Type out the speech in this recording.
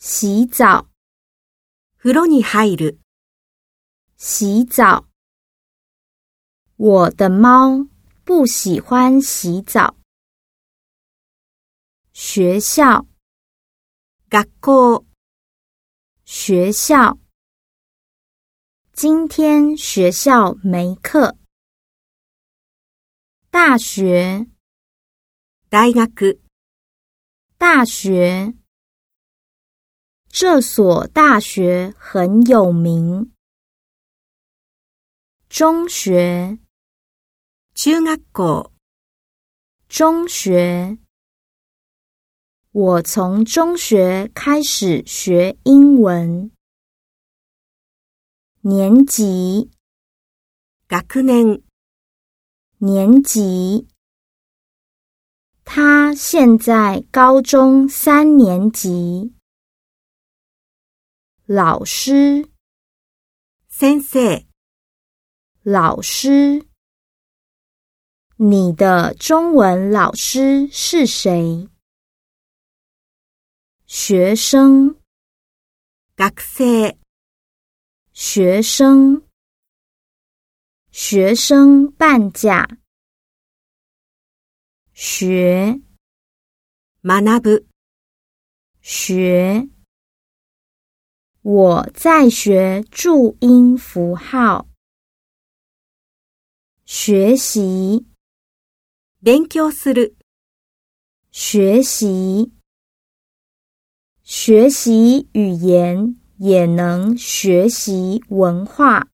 洗澡，風呂に入る。洗澡，我的猫不喜欢洗澡。学校，ガコ。学校，今天学校没课。大学，大学，大学。这所大学很有名。中学，中学校，中学。我从中学开始学英文。年级，学年，年级。他现在高中三年级。老师，先生，老师，你的中文老师是谁？学生，学生，学生半价，学，マ学。我在学注音符号，学习，学习，学习语言也能学习文化。